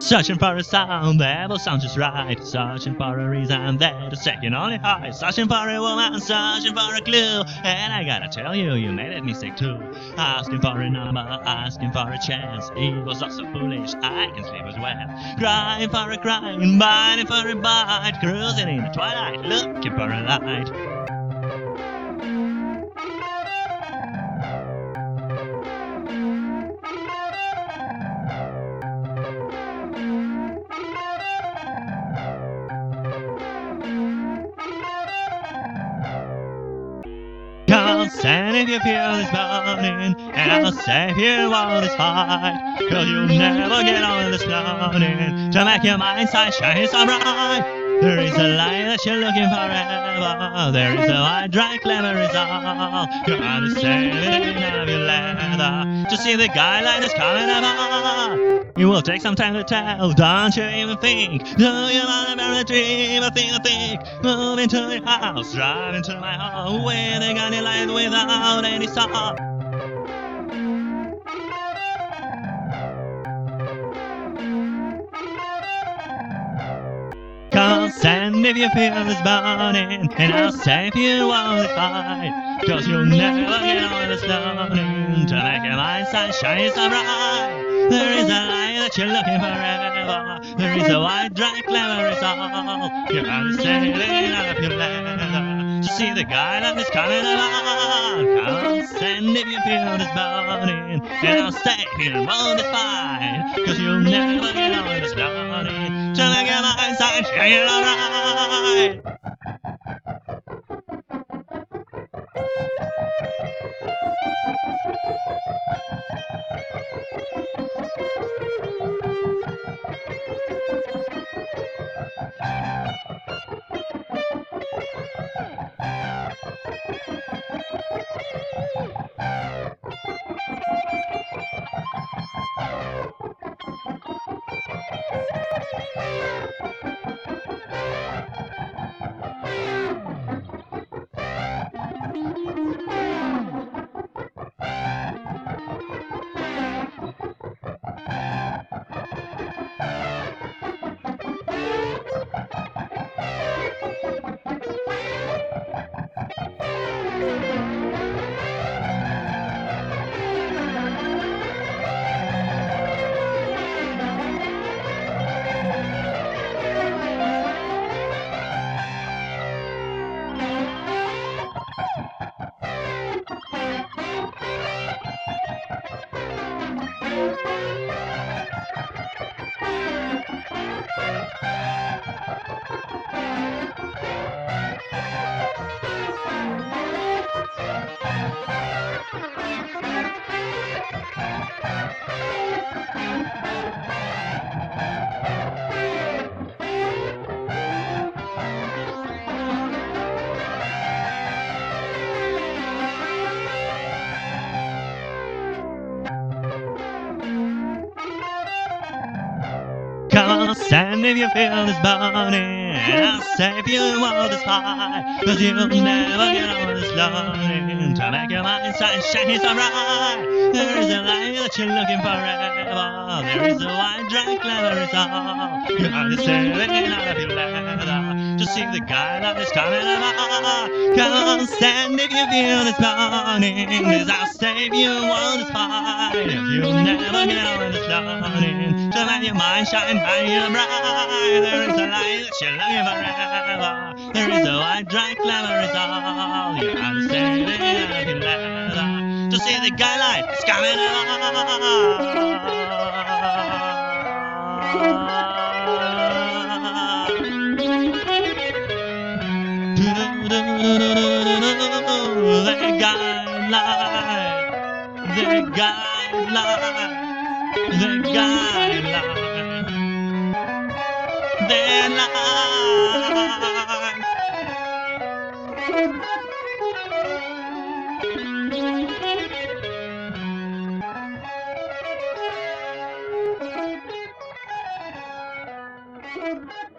Searching for a sound that will sound just right. Searching for a reason that is second only high. Searching for a woman, searching for a clue. And I gotta tell you, you made a mistake too. Asking for a number, asking for a chance. It was all so foolish, I can sleep as well. Crying for a crime, biting for a bite. Cruising in the twilight, looking for a light. If you feel this burning, and I'll save you all this fight. Cause you'll never get on this loading to make your mind shine, shine so bright. There is a light that you're looking forever. There is a white, dry, clever all. You're out of to see the guide light is coming about. It will take some time to tell, don't you even think? Do you want to bear a dream? I think, I think. Move into your house, drive into my home with a guiding light without any stop. Cause and if you feel this burning, and I'll save you all the fight. Cause you'll never get on this loading to make your mind shine, shine so bright. There is a light that you're looking forever. There is a white, dry, clever all. You're understanding of your leather to see the guy that is coming along. And if you feel this burning, and I'll save you all the fight. Cause you'll never get mind shine, shine so bright. Cause and if you feel this burning, I'll save you all this fight. Cause you'll never get on this loading to make your mind shine, shine so bright. There is a light that you're looking forever. There is a white, dry, clever all. You're understanding out of your leather to see the guy that is coming about. Cause and if you feel this burning, this I'll save you this fight. If you'll never get on this loading to make your mind shine bright and bright. There is a light that you're looking forever. There is a white, dry, clever is all. You're understanding out of your leather to see the guide light is coming along. Light, the light, the light, the light. Thank.